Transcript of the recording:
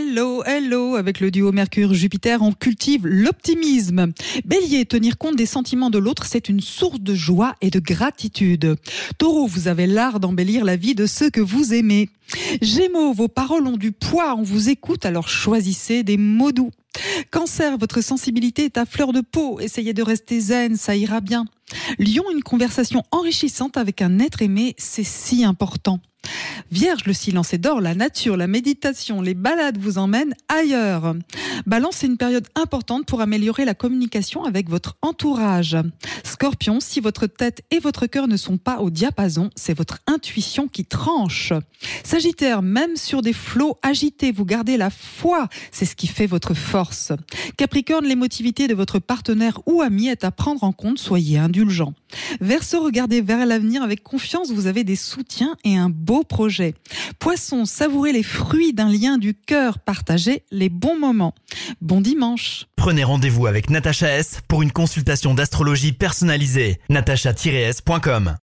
Hello, hello, avec le duo Mercure-Jupiter, on cultive l'optimisme. Bélier, tenir compte des sentiments de l'autre, c'est une source de joie et de gratitude. Taureau, vous avez l'art d'embellir la vie de ceux que vous aimez. Gémeaux, vos paroles ont du poids, on vous écoute, alors choisissez des mots doux. Cancer, votre sensibilité est à fleur de peau, essayez de rester zen, ça ira bien. Lion, une conversation enrichissante avec un être aimé, c'est si important. Vierge, le silence est d'or, la nature, la méditation, les balades vous emmènent ailleurs. Balance, c'est une période importante pour améliorer la communication avec votre entourage. Scorpion, si votre tête et votre cœur ne sont pas au diapason, c'est votre intuition qui tranche. Sagittaire, même sur des flots agités, vous gardez la foi, c'est ce qui fait votre force. Capricorne, l'émotivité de votre partenaire ou ami est à prendre en compte, soyez indulgent. Verseau, regardez vers l'avenir avec confiance, vous avez des soutiens et un beau projet. Poisson, savourez les fruits d'un lien du cœur, partagez les bons moments. Bon dimanche. Prenez rendez-vous avec Natacha S pour une consultation d'astrologie personnalisée. natacha-s.com